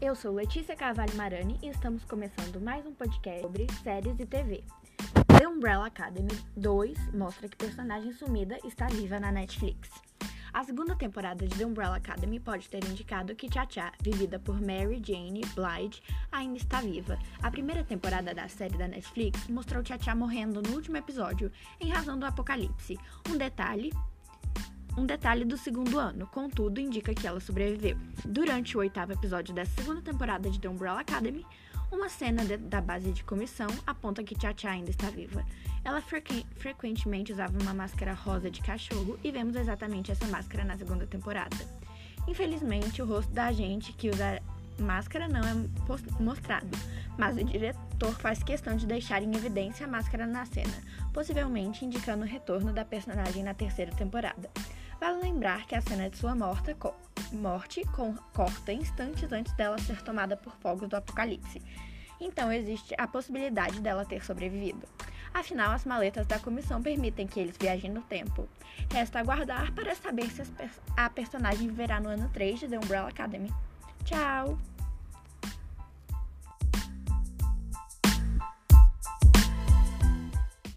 Eu sou Letícia Carvalho Marani e estamos começando mais um podcast sobre séries e TV. The Umbrella Academy 2 mostra que personagem sumida está viva na Netflix. A segunda temporada de The Umbrella Academy pode ter indicado que Cha-Cha, vivida por Mary Jane Blige, ainda está viva. A primeira temporada da série da Netflix mostrou Cha-Cha morrendo no último episódio em razão do apocalipse. Um detalhe um detalhe do segundo ano, contudo, indica que ela sobreviveu. Durante o oitavo episódio dessa segunda temporada de The Umbrella Academy, uma cena de, da base de comissão aponta que Cha-Cha ainda está viva. Ela frequ frequentemente usava uma máscara rosa de cachorro e vemos exatamente essa máscara na segunda temporada. Infelizmente, o rosto da gente que usa máscara não é mostrado, mas o diretor faz questão de deixar em evidência a máscara na cena, possivelmente indicando o retorno da personagem na terceira temporada. Vale lembrar que a cena de sua morta, co morte com, corta instantes antes dela ser tomada por fogos do apocalipse. Então existe a possibilidade dela ter sobrevivido. Afinal, as maletas da comissão permitem que eles viajem no tempo. Resta aguardar para saber se a personagem viverá no ano 3 de The Umbrella Academy. Tchau!